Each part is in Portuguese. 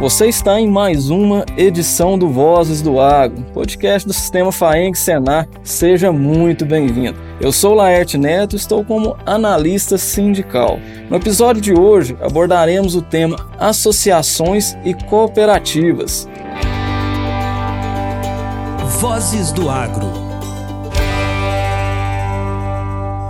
Você está em mais uma edição do Vozes do Agro, podcast do Sistema FAENG Senar. Seja muito bem-vindo. Eu sou Laerte Neto e estou como analista sindical. No episódio de hoje abordaremos o tema Associações e Cooperativas. Vozes do Agro.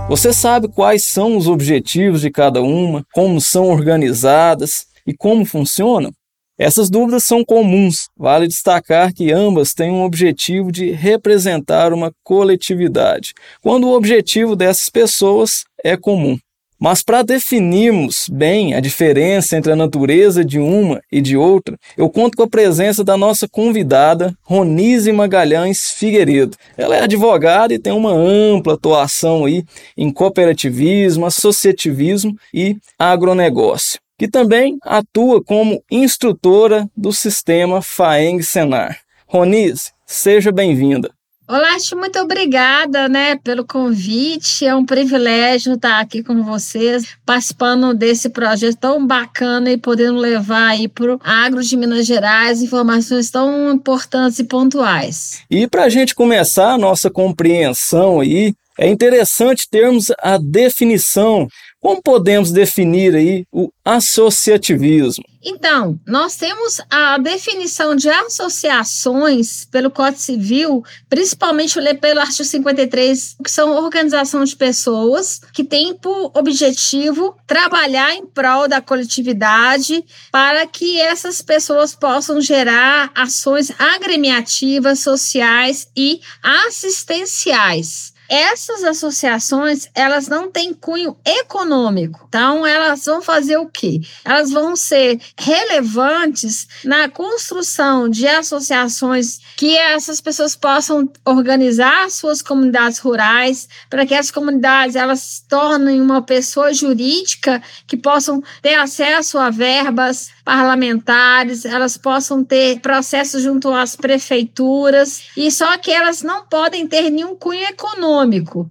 Você sabe quais são os objetivos de cada uma, como são organizadas e como funcionam? Essas dúvidas são comuns. Vale destacar que ambas têm um objetivo de representar uma coletividade, quando o objetivo dessas pessoas é comum. Mas para definirmos bem a diferença entre a natureza de uma e de outra, eu conto com a presença da nossa convidada, Ronise Magalhães Figueiredo. Ela é advogada e tem uma ampla atuação aí em cooperativismo, associativismo e agronegócio que também atua como instrutora do sistema FAENG Senar. Ronise, seja bem-vinda. Olá, muito obrigada, né, pelo convite. É um privilégio estar aqui com vocês, participando desse projeto tão bacana e podendo levar aí para o agro de Minas Gerais informações tão importantes e pontuais. E para a gente começar a nossa compreensão aí, é interessante termos a definição como podemos definir aí o associativismo? Então, nós temos a definição de associações pelo Código Civil, principalmente pelo artigo 53, que são organização de pessoas que têm por objetivo trabalhar em prol da coletividade para que essas pessoas possam gerar ações agremiativas, sociais e assistenciais. Essas associações, elas não têm cunho econômico. Então, elas vão fazer o quê? Elas vão ser relevantes na construção de associações que essas pessoas possam organizar suas comunidades rurais, para que as comunidades elas se tornem uma pessoa jurídica que possam ter acesso a verbas parlamentares, elas possam ter processos junto às prefeituras, e só que elas não podem ter nenhum cunho econômico.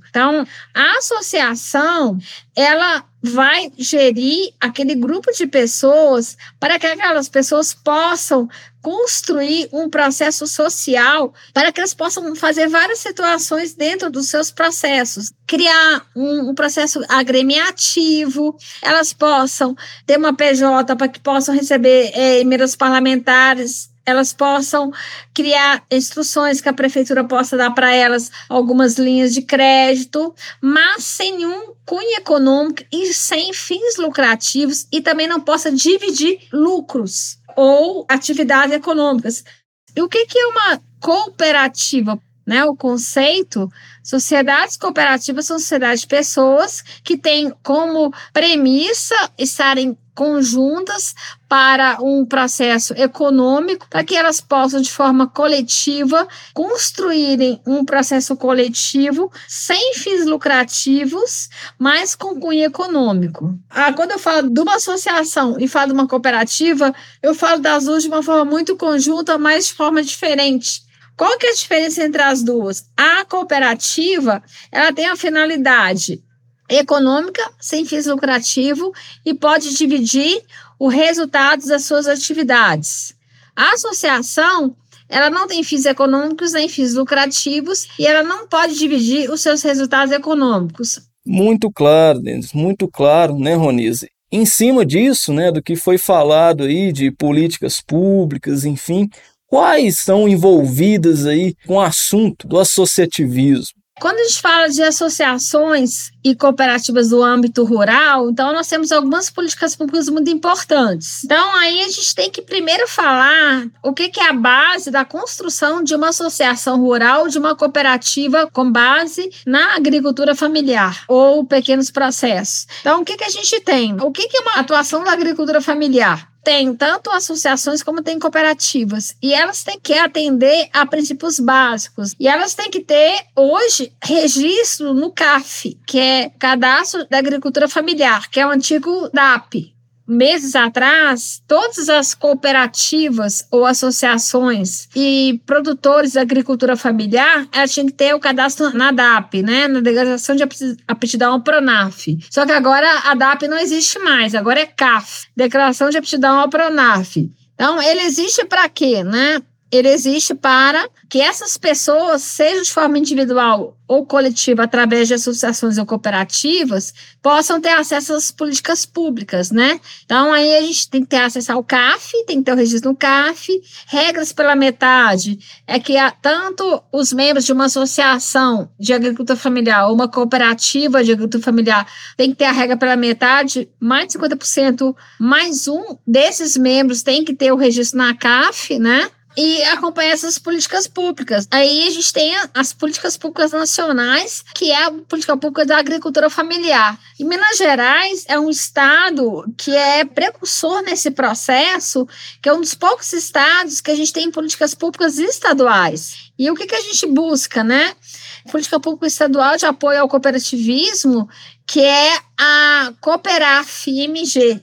Então, a associação, ela vai gerir aquele grupo de pessoas para que aquelas pessoas possam construir um processo social para que elas possam fazer várias situações dentro dos seus processos, criar um, um processo agremiativo, elas possam ter uma PJ para que possam receber é, emendas parlamentares elas possam criar instruções que a prefeitura possa dar para elas algumas linhas de crédito, mas sem nenhum cunho econômico e sem fins lucrativos e também não possa dividir lucros ou atividades econômicas. E o que, que é uma cooperativa? Né, o conceito, sociedades cooperativas são sociedades de pessoas que têm como premissa estarem conjuntas para um processo econômico, para que elas possam, de forma coletiva, construírem um processo coletivo sem fins lucrativos, mas com cunho econômico. Ah, quando eu falo de uma associação e falo de uma cooperativa, eu falo das duas de uma forma muito conjunta, mas de forma diferente. Qual que é a diferença entre as duas? A cooperativa, ela tem a finalidade econômica sem fins lucrativo e pode dividir o resultado das suas atividades. A associação ela não tem fins econômicos nem fins lucrativos e ela não pode dividir os seus resultados econômicos. Muito claro, Denis, muito claro, né, Ronise? Em cima disso, né, do que foi falado aí de políticas públicas, enfim, quais são envolvidas aí com o assunto do associativismo? Quando a gente fala de associações e cooperativas do âmbito rural, então nós temos algumas políticas públicas muito importantes. Então aí a gente tem que primeiro falar o que, que é a base da construção de uma associação rural, de uma cooperativa com base na agricultura familiar ou pequenos processos. Então o que, que a gente tem? O que, que é uma atuação da agricultura familiar? tem tanto associações como tem cooperativas. E elas têm que atender a princípios básicos. E elas têm que ter, hoje, registro no CAF, que é Cadastro da Agricultura Familiar, que é o antigo DAP. meses atrás, todas as cooperativas ou associações e produtores da agricultura familiar, elas tinham que ter o cadastro na DAP, né, na Declaração de Aptidão ao Pronaf. Só que agora a DAP não existe mais, agora é CAF, Declaração de Aptidão ao Pronaf. Então, ele existe para quê, né? Ele existe para que essas pessoas, seja de forma individual ou coletiva, através de associações ou cooperativas, possam ter acesso às políticas públicas, né? Então, aí a gente tem que ter acesso ao CAF, tem que ter o registro no CAF, regras pela metade, é que tanto os membros de uma associação de agricultura familiar ou uma cooperativa de agricultura familiar tem que ter a regra pela metade, mais de 50%, mais um desses membros tem que ter o registro na CAF, né? E acompanhar essas políticas públicas. Aí a gente tem as políticas públicas nacionais, que é a política pública da agricultura familiar. E Minas Gerais é um estado que é precursor nesse processo, que é um dos poucos estados que a gente tem políticas públicas estaduais. E o que, que a gente busca, né? Política pública estadual de apoio ao cooperativismo, que é a Cooperaf-MG,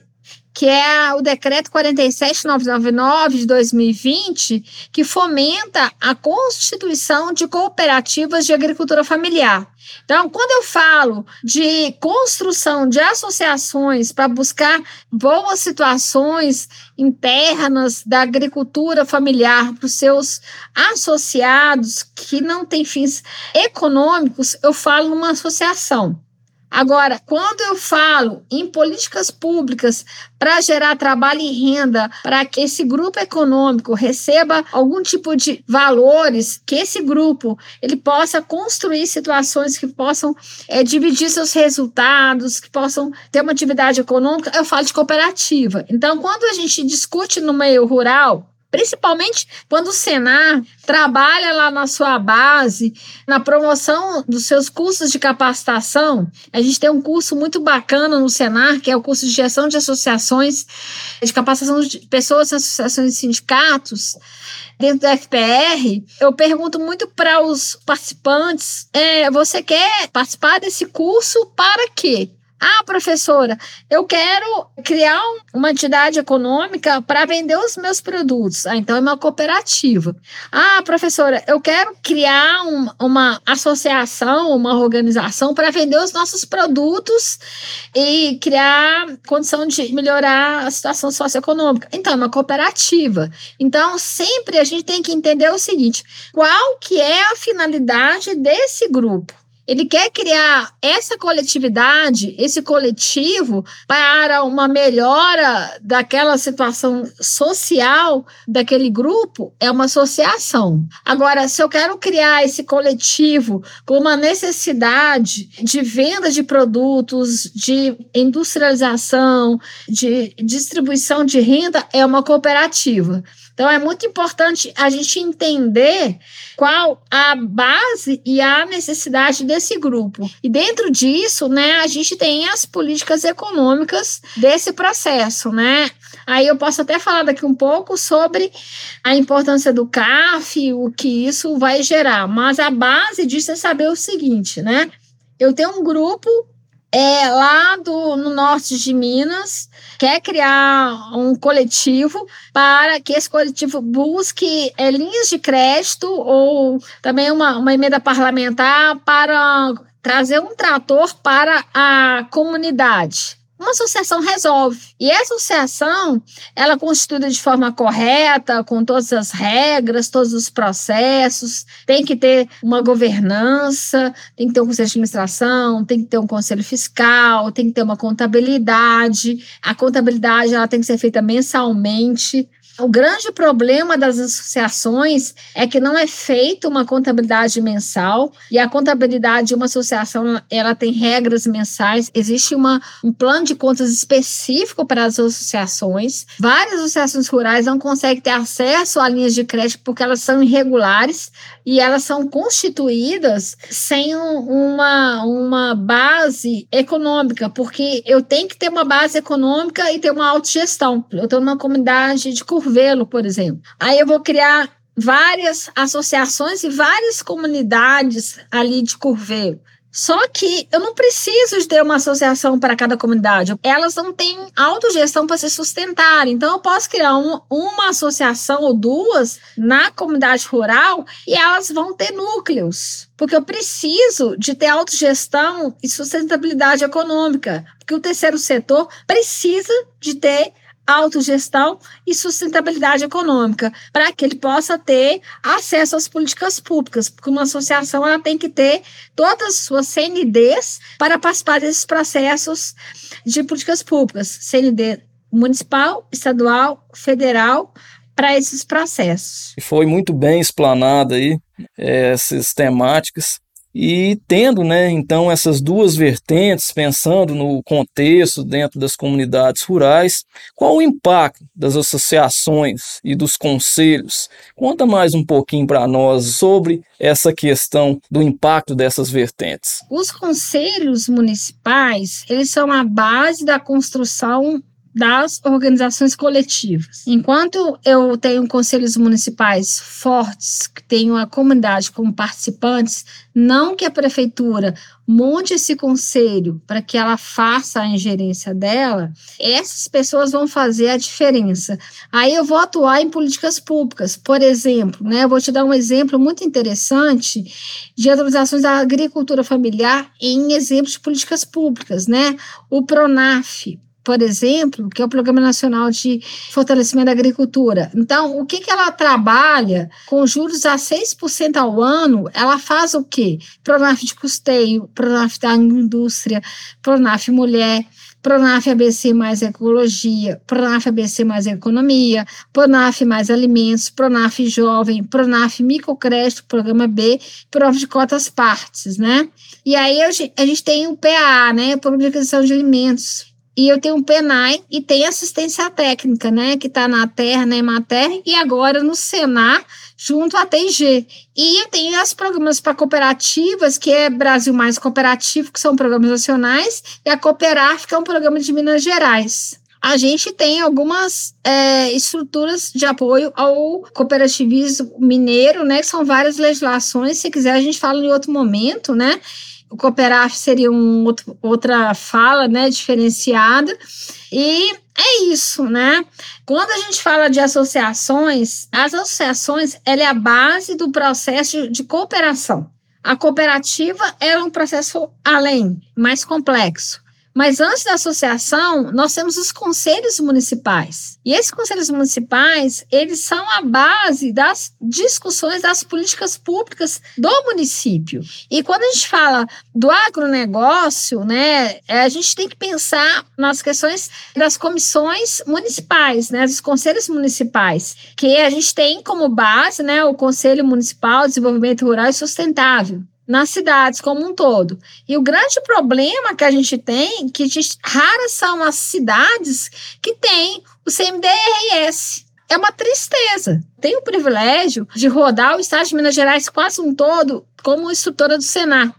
que é o decreto 47999 de 2020, que fomenta a constituição de cooperativas de agricultura familiar. Então, quando eu falo de construção de associações para buscar boas situações internas da agricultura familiar para os seus associados que não têm fins econômicos, eu falo numa associação. Agora, quando eu falo em políticas públicas para gerar trabalho e renda, para que esse grupo econômico receba algum tipo de valores, que esse grupo ele possa construir situações que possam é, dividir seus resultados, que possam ter uma atividade econômica, eu falo de cooperativa. Então, quando a gente discute no meio rural, Principalmente quando o Senar trabalha lá na sua base, na promoção dos seus cursos de capacitação. A gente tem um curso muito bacana no Senar, que é o curso de gestão de associações, de capacitação de pessoas, associações e sindicatos. Dentro do FPR, eu pergunto muito para os participantes: é, você quer participar desse curso para quê? Ah, professora, eu quero criar uma entidade econômica para vender os meus produtos. Ah, então é uma cooperativa. Ah, professora, eu quero criar um, uma associação, uma organização para vender os nossos produtos e criar condição de melhorar a situação socioeconômica. Então, é uma cooperativa. Então, sempre a gente tem que entender o seguinte: qual que é a finalidade desse grupo? Ele quer criar essa coletividade, esse coletivo, para uma melhora daquela situação social daquele grupo, é uma associação. Agora, se eu quero criar esse coletivo com uma necessidade de venda de produtos, de industrialização, de distribuição de renda, é uma cooperativa. Então, é muito importante a gente entender qual a base e a necessidade desse grupo. E dentro disso, né, a gente tem as políticas econômicas desse processo, né? Aí eu posso até falar daqui um pouco sobre a importância do CAF, o que isso vai gerar. Mas a base disso é saber o seguinte, né? Eu tenho um grupo é, lá do, no norte de Minas, quer criar um coletivo para que esse coletivo busque é, linhas de crédito ou também uma, uma emenda parlamentar para trazer um trator para a comunidade uma associação resolve. E essa associação, ela é constituída de forma correta, com todas as regras, todos os processos, tem que ter uma governança, tem que ter um conselho de administração, tem que ter um conselho fiscal, tem que ter uma contabilidade. A contabilidade ela tem que ser feita mensalmente. O grande problema das associações é que não é feita uma contabilidade mensal e a contabilidade de uma associação ela tem regras mensais. Existe uma, um plano de contas específico para as associações. Várias associações rurais não conseguem ter acesso a linhas de crédito porque elas são irregulares e elas são constituídas sem uma, uma base econômica, porque eu tenho que ter uma base econômica e ter uma autogestão. Eu estou numa comunidade de Curvelo, por exemplo. Aí eu vou criar várias associações e várias comunidades ali de Curvelo. Só que eu não preciso de ter uma associação para cada comunidade. Elas não têm autogestão para se sustentar. Então, eu posso criar um, uma associação ou duas na comunidade rural e elas vão ter núcleos. Porque eu preciso de ter autogestão e sustentabilidade econômica. Porque o terceiro setor precisa de ter autogestão e sustentabilidade econômica, para que ele possa ter acesso às políticas públicas, porque uma associação ela tem que ter todas as suas CNDs para participar desses processos de políticas públicas, CND municipal, estadual, federal, para esses processos. Foi muito bem explanada aí eh, essas temáticas. E tendo, né, então, essas duas vertentes, pensando no contexto dentro das comunidades rurais, qual o impacto das associações e dos conselhos? Conta mais um pouquinho para nós sobre essa questão do impacto dessas vertentes. Os conselhos municipais, eles são a base da construção das organizações coletivas. Enquanto eu tenho conselhos municipais fortes, que tenho a comunidade como participantes, não que a prefeitura monte esse conselho para que ela faça a ingerência dela, essas pessoas vão fazer a diferença. Aí eu vou atuar em políticas públicas. Por exemplo, né, eu vou te dar um exemplo muito interessante de atualizações da agricultura familiar em exemplos de políticas públicas, né? O PRONAF, por exemplo, que é o Programa Nacional de Fortalecimento da Agricultura. Então, o que, que ela trabalha com juros a 6% ao ano? Ela faz o quê? Pronaf de custeio, Pronaf da indústria, Pronaf mulher, Pronaf ABC mais ecologia, Pronaf ABC mais economia, Pronaf mais alimentos, Pronaf jovem, Pronaf microcrédito, programa B, Pronaf de cotas partes, né? E aí a gente tem o PA, né? Publicação de alimentos, e eu tenho um PENAI e tem assistência técnica, né? Que está na Terra, na Emater, e agora no Senar, junto à TG. E eu tenho os programas para cooperativas, que é Brasil Mais Cooperativo, que são programas nacionais, e a Cooperaf, que é um programa de Minas Gerais. A gente tem algumas é, estruturas de apoio ao cooperativismo mineiro, né? Que são várias legislações. Se quiser, a gente fala em outro momento, né? O cooperar seria um outro, outra fala, né, diferenciada. E é isso, né? Quando a gente fala de associações, as associações ela é a base do processo de cooperação. A cooperativa é um processo além, mais complexo. Mas antes da associação, nós temos os conselhos municipais. E esses conselhos municipais, eles são a base das discussões das políticas públicas do município. E quando a gente fala do agronegócio, né, é, a gente tem que pensar nas questões das comissões municipais, né, dos conselhos municipais, que a gente tem como base, né, o Conselho Municipal de Desenvolvimento Rural e Sustentável nas cidades como um todo. E o grande problema que a gente tem, que raras são as cidades que têm o CMDRS. É uma tristeza. Tenho o privilégio de rodar o estado de Minas Gerais quase um todo como instrutora do Senar.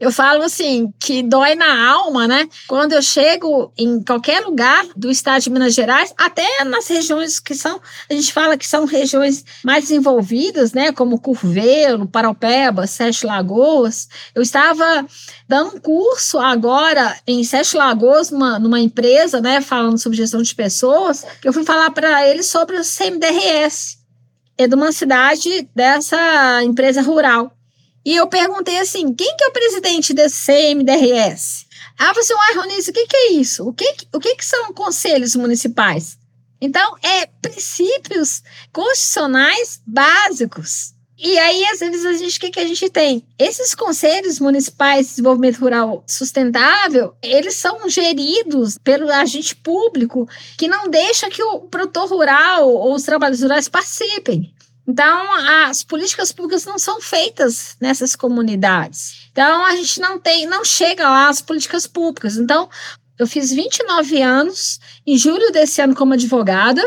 Eu falo assim, que dói na alma, né? Quando eu chego em qualquer lugar do estado de Minas Gerais, até nas regiões que são, a gente fala que são regiões mais desenvolvidas, né? Como Curvelo, Paraupeba, Sete Lagoas. Eu estava dando um curso agora em Sete Lagoas, numa, numa empresa, né? Falando sobre gestão de pessoas, que eu fui falar para eles sobre o CMDRS. É de uma cidade dessa empresa rural. E eu perguntei assim: quem que é o presidente desse CMDRS? Ela falou assim: uai, Ronice, o que, que é isso? O que, o que, que são conselhos municipais? Então, é princípios constitucionais básicos. E aí, às vezes, a gente, o que, que a gente tem? Esses conselhos municipais de desenvolvimento rural sustentável, eles são geridos pelo agente público que não deixa que o produtor rural ou os trabalhadores rurais participem. Então, as políticas públicas não são feitas nessas comunidades. Então, a gente não tem, não chega lá as políticas públicas. Então, eu fiz 29 anos em julho desse ano como advogada,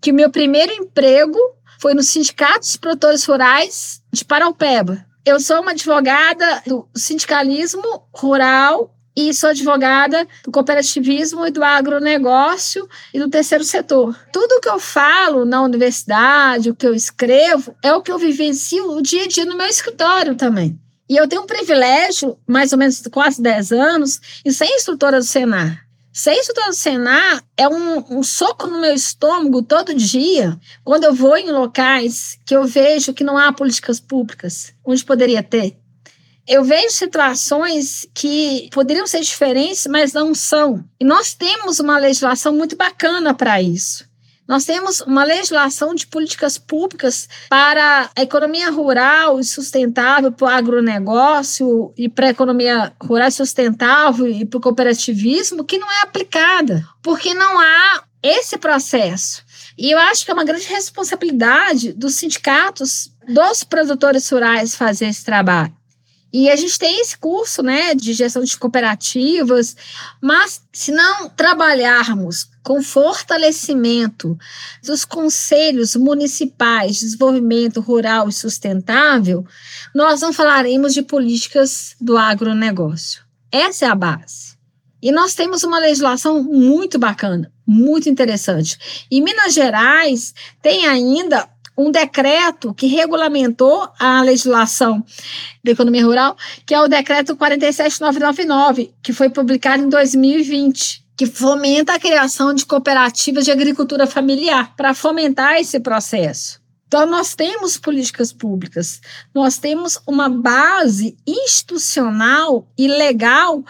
que o meu primeiro emprego foi no Sindicato dos Produtores Rurais de Paraupeba. Eu sou uma advogada do sindicalismo rural e sou advogada do cooperativismo e do agronegócio e do terceiro setor. Tudo que eu falo na universidade, o que eu escrevo, é o que eu vivencio o dia a dia no meu escritório também. E eu tenho um privilégio, mais ou menos quase 10 anos, em ser instrutora do Senar. Ser instrutora do Senar é um, um, soco no meu estômago todo dia, quando eu vou em locais que eu vejo que não há políticas públicas, onde poderia ter. Eu vejo situações que poderiam ser diferentes, mas não são. E nós temos uma legislação muito bacana para isso. Nós temos uma legislação de políticas públicas para a economia rural e sustentável, para o agronegócio e para a economia rural sustentável e para o cooperativismo que não é aplicada, porque não há esse processo. E eu acho que é uma grande responsabilidade dos sindicatos, dos produtores rurais fazer esse trabalho. E a gente tem esse curso né, de gestão de cooperativas, mas se não trabalharmos com fortalecimento dos conselhos municipais de desenvolvimento rural e sustentável, nós não falaremos de políticas do agronegócio. Essa é a base. E nós temos uma legislação muito bacana, muito interessante. Em Minas Gerais, tem ainda um decreto que regulamentou a legislação da economia rural, que é o decreto 47999, que foi publicado em 2020 que fomenta a criação de cooperativas de agricultura familiar para fomentar esse processo. Então, nós temos políticas públicas, nós temos uma base institucional e legal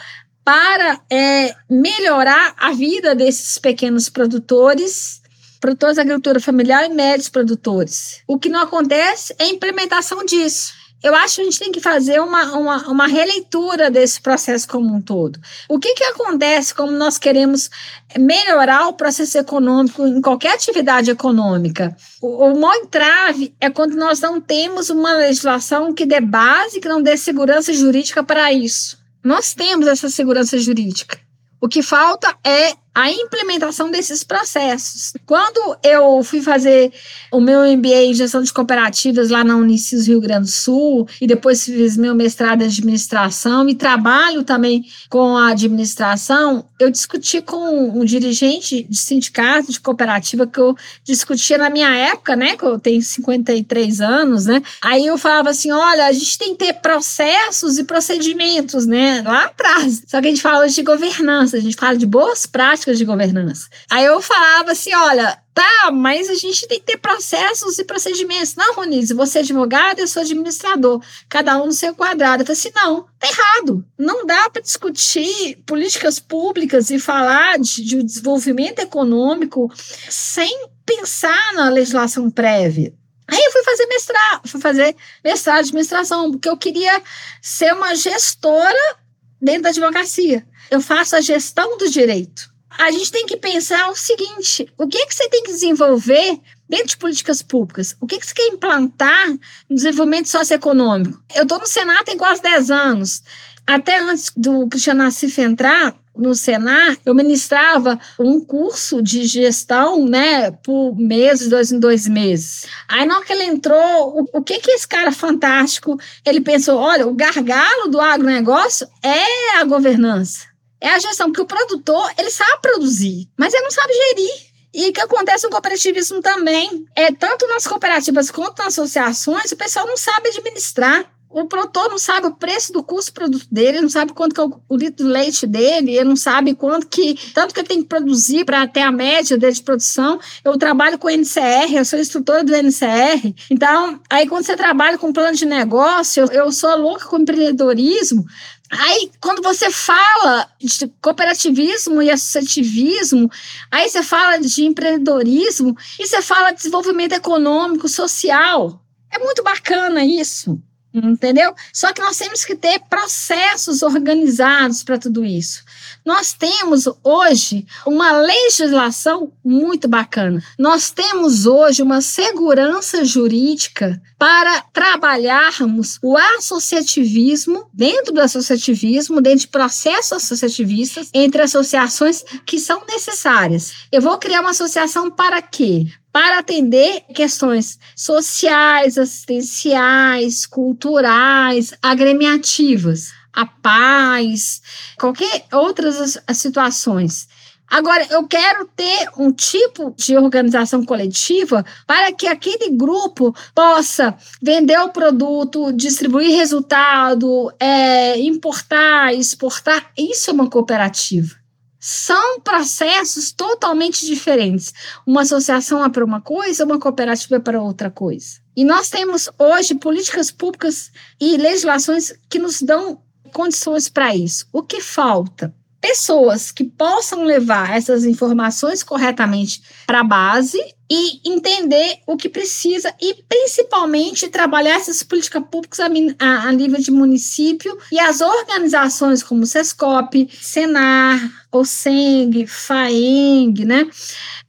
para é, melhorar a vida desses pequenos produtores produtores de agricultura familiar e médios produtores. O que não acontece é a implementação disso. Eu acho que a gente tem que fazer uma, uma, uma releitura desse processo como um todo. O que, que acontece como nós queremos melhorar o processo econômico em qualquer atividade econômica? O, o maior entrave é quando nós não temos uma legislação que dê base, que não dê segurança jurídica para isso. Nós temos essa segurança jurídica. O que falta é a implementação desses processos. Quando eu fui fazer o meu MBA em gestão de cooperativas lá na Unicis Rio Grande do Sul e depois fiz meu mestrado em administração e trabalho também com a administração, eu discuti com um dirigente de sindicato, de cooperativa que eu discutia na minha época, né, que eu tenho 53 anos, né? Aí eu falava assim, olha, a gente tem que ter processos e procedimentos, né, lá atrás. Só que a gente fala de governança, a gente fala de boas práticas práticas de governança. Aí eu falava assim: olha, tá, mas a gente tem que ter processos e procedimentos. Não, Ronise, você é advogado, eu sou administrador, cada um no seu quadrado. Eu falei assim: não, tá errado. Não dá para discutir políticas públicas e falar de, de desenvolvimento econômico sem pensar na legislação prévia. Aí eu fui fazer mestrado, fui fazer mestrado de administração, porque eu queria ser uma gestora dentro da advocacia. Eu faço a gestão do direito a gente tem que pensar o seguinte: o que, é que você tem que desenvolver dentro de políticas públicas? O que, é que você quer implantar no desenvolvimento socioeconômico? Eu estou no Senado tem quase 10 anos. Até antes do Cristiano Nassif entrar no Senar, eu ministrava um curso de gestão, né, por meses, dois em dois meses. Aí, na hora que ele entrou, o, o que que esse cara fantástico, ele pensou, olha, o gargalo do agronegócio é a governança é a gestão, porque o produtor, ele sabe produzir, mas ele não sabe gerir. E o que acontece no cooperativismo também é tanto nas cooperativas quanto nas associações, o pessoal não sabe administrar. O produtor não sabe o preço do custo do produto dele, não sabe quanto que é o, litro de leite dele, ele não sabe quanto que tanto que ele tem que produzir para ter a média dele de produção. Eu trabalho com o NCR, eu sou instrutora do NCR. Então, aí quando você trabalha com plano de negócio, eu, eu sou louca com empreendedorismo, Aí, quando você fala de cooperativismo e associativismo, aí você fala de empreendedorismo e você fala de desenvolvimento econômico, social. É muito bacana isso entendeu? Só que nós temos que ter processos organizados para tudo isso. Nós temos hoje uma legislação muito bacana. Nós temos hoje uma segurança jurídica para trabalharmos o associativismo, dentro do associativismo, dentro de processos associativistas, entre associações que são necessárias. Eu vou criar uma associação para quê? Para atender questões sociais, assistenciais, culturais, agremiativas, a paz, qualquer outras situações. Agora, eu quero ter um tipo de organização coletiva para que aquele grupo possa vender o produto, distribuir resultado, é, importar, exportar. Isso é uma cooperativa. São processos totalmente diferentes. Uma associação é para uma coisa, uma cooperativa é para outra coisa. E nós temos hoje políticas públicas e legislações que nos dão condições para isso. O que falta? pessoas que possam levar essas informações corretamente para a base e entender o que precisa e principalmente trabalhar essas políticas públicas a, a, a nível de município e as organizações como Sescop, Senar, o Seng, FAENG, né,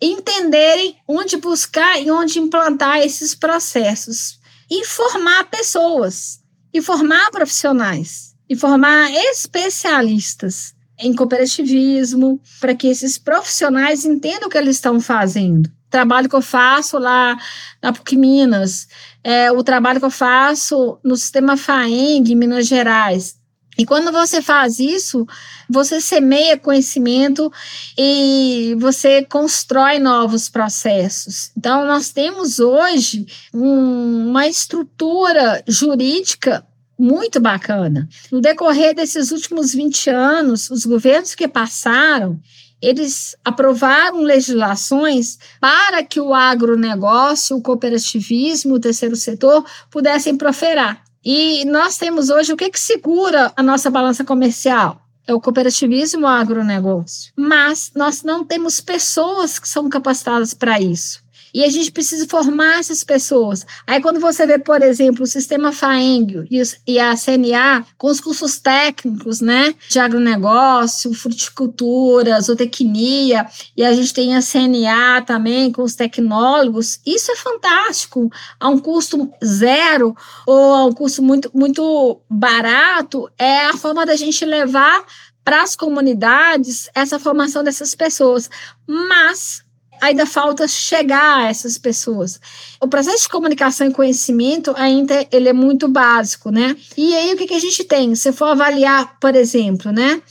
entenderem onde buscar e onde implantar esses processos e formar pessoas, e formar profissionais, e formar especialistas em cooperativismo, para que esses profissionais entendam o que eles estão fazendo. Trabalho que eu faço lá na PUC Minas, é, o trabalho que eu faço no sistema FAENG, em Minas Gerais. E quando você faz isso, você semeia conhecimento e você constrói novos processos. Então, nós temos hoje um, uma estrutura jurídica muito bacana. No decorrer desses últimos 20 anos, os governos que passaram, eles aprovaram legislações para que o agronegócio, o cooperativismo, o terceiro setor pudessem prosperar. E nós temos hoje o que, que segura a nossa balança comercial? É o cooperativismo o agronegócio. Mas nós não temos pessoas que são capacitadas para isso. E a gente precisa formar essas pessoas. Aí, quando você vê, por exemplo, o sistema FAENG e a CNA com os cursos técnicos, né, de agronegócio, fruticultura, zootecnia, e a gente tem a CNA também com os tecnólogos, isso é fantástico. A um custo zero ou a um custo muito, muito barato, é a forma da gente levar para as comunidades essa formação dessas pessoas. Mas ainda falta chegar a essas pessoas. O processo de comunicação e conhecimento ainda ele é muito básico, né? E aí o que, que a gente tem? Se for avaliar, por exemplo, né?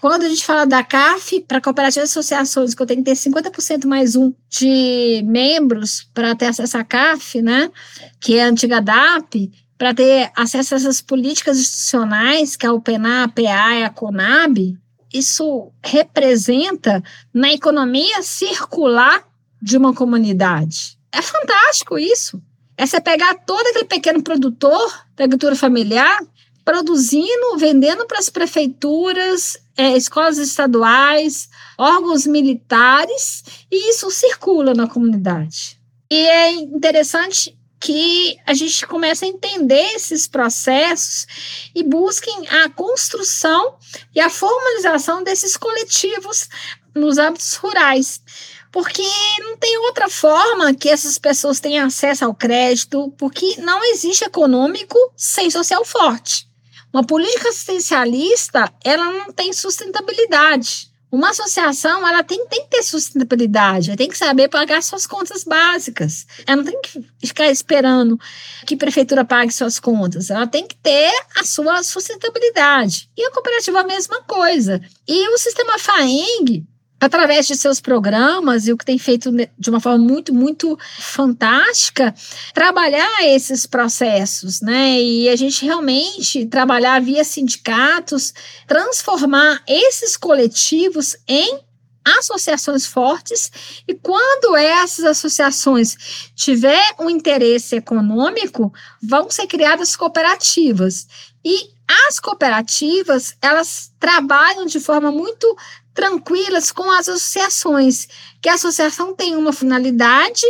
Quando a gente fala da CAF, para cooperativas e associações, que eu tenho que ter 50% mais um de membros para ter acesso à CAF, né? Que é a antiga DAP, para ter acesso a essas políticas institucionais, que é o PENA, a PA e a CONAB, isso representa na economia circular de uma comunidade. É fantástico isso. É você pegar todo aquele pequeno produtor da agricultura familiar, produzindo, vendendo para as prefeituras, é, escolas estaduais, órgãos militares, e isso circula na comunidade. E é interessante que a gente comece a entender esses processos e busquem a construção e a formalização desses coletivos nos âmbitos rurais. Porque não tem outra forma que essas pessoas tenham acesso ao crédito, porque não existe econômico sem social forte. Uma política assistencialista, ela não tem sustentabilidade. Uma associação, ela tem, tem que ter sustentabilidade, ela tem que saber pagar suas contas básicas. Ela não tem que ficar esperando que a prefeitura pague suas contas. Ela tem que ter a sua sustentabilidade. E a cooperativa a mesma coisa. E o sistema FAENG, através de seus programas e o que tem feito de uma forma muito, muito fantástica, trabalhar esses processos, né? E a gente realmente trabalhar via sindicatos, transformar esses coletivos em associações fortes e quando essas associações tiver um interesse econômico, vão ser criadas cooperativas. E as cooperativas, elas trabalham de forma muito tranquilas com as associações, que a associação tem uma finalidade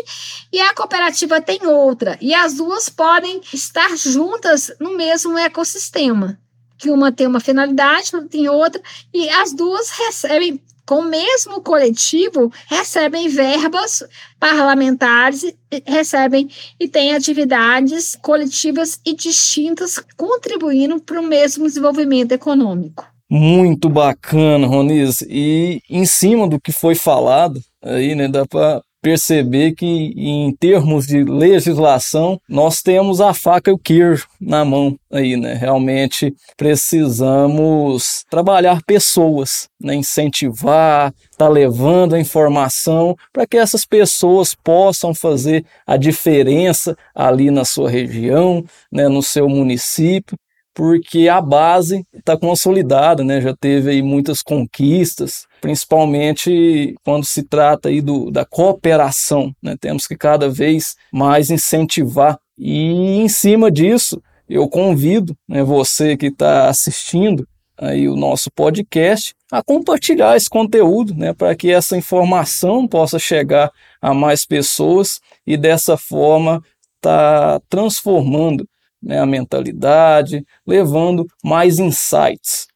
e a cooperativa tem outra, e as duas podem estar juntas no mesmo ecossistema, que uma tem uma finalidade, outra tem outra, e as duas recebem com o mesmo coletivo, recebem verbas parlamentares, recebem e têm atividades coletivas e distintas, contribuindo para o mesmo desenvolvimento econômico. Muito bacana, Ronis. E em cima do que foi falado, aí, né, dá para perceber que, em termos de legislação, nós temos a faca e o queijo na mão aí, né? Realmente precisamos trabalhar pessoas, né? incentivar, tá levando a informação para que essas pessoas possam fazer a diferença ali na sua região, né? no seu município porque a base está consolidada, né? já teve aí muitas conquistas, principalmente quando se trata aí do, da cooperação. Né? Temos que cada vez mais incentivar. E em cima disso, eu convido né, você que está assistindo aí o nosso podcast a compartilhar esse conteúdo, né, para que essa informação possa chegar a mais pessoas e dessa forma tá transformando né, a mentalidade, levando mais insights.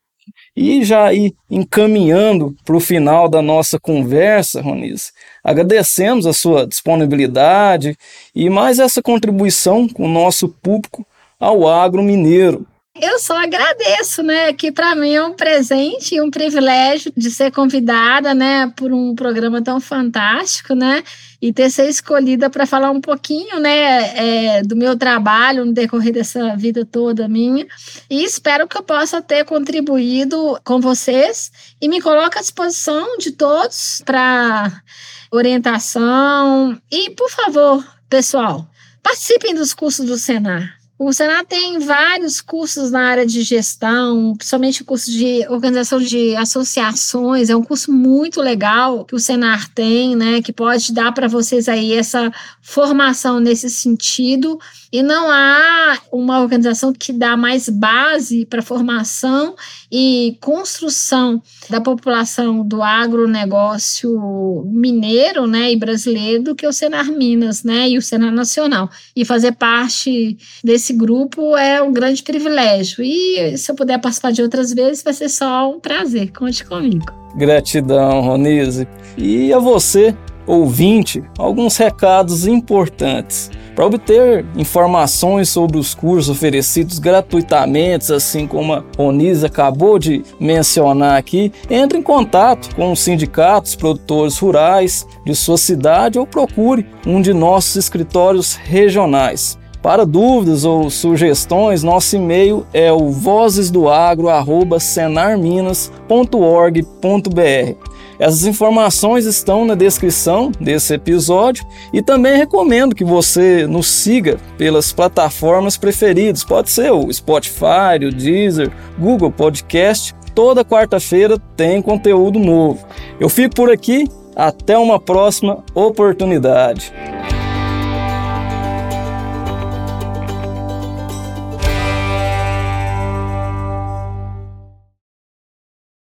E já aí encaminhando para o final da nossa conversa, Ronise, agradecemos a sua disponibilidade e mais essa contribuição com o nosso público ao agro mineiro. Eu só agradeço, né? Que para mim é um presente e um privilégio de ser convidada, né, por um programa tão fantástico, né? E ter sido escolhida para falar um pouquinho, né, é, do meu trabalho no decorrer dessa vida toda minha. E espero que eu possa ter contribuído com vocês e me coloco à disposição de todos para orientação. E, por favor, pessoal, participem dos cursos do Senar. O Senar tem vários cursos na área de gestão, principalmente o curso de organização de associações. É um curso muito legal que o Senar tem, né? Que pode dar para vocês aí essa formação nesse sentido. E não há uma organização que dá mais base para formação e construção da população do agronegócio mineiro né, e brasileiro do que o Senar Minas né, e o Senar Nacional. E fazer parte desse grupo é um grande privilégio. E se eu puder participar de outras vezes, vai ser só um prazer. Conte comigo. Gratidão, Ronise. E a você, ouvinte, alguns recados importantes. Para obter informações sobre os cursos oferecidos gratuitamente, assim como a Ronise acabou de mencionar aqui, entre em contato com os sindicatos produtores rurais de sua cidade ou procure um de nossos escritórios regionais. Para dúvidas ou sugestões, nosso e-mail é o vozesdoagro@senarminas.org.br. Essas informações estão na descrição desse episódio e também recomendo que você nos siga pelas plataformas preferidas. Pode ser o Spotify, o Deezer, Google Podcast. Toda quarta-feira tem conteúdo novo. Eu fico por aqui, até uma próxima oportunidade.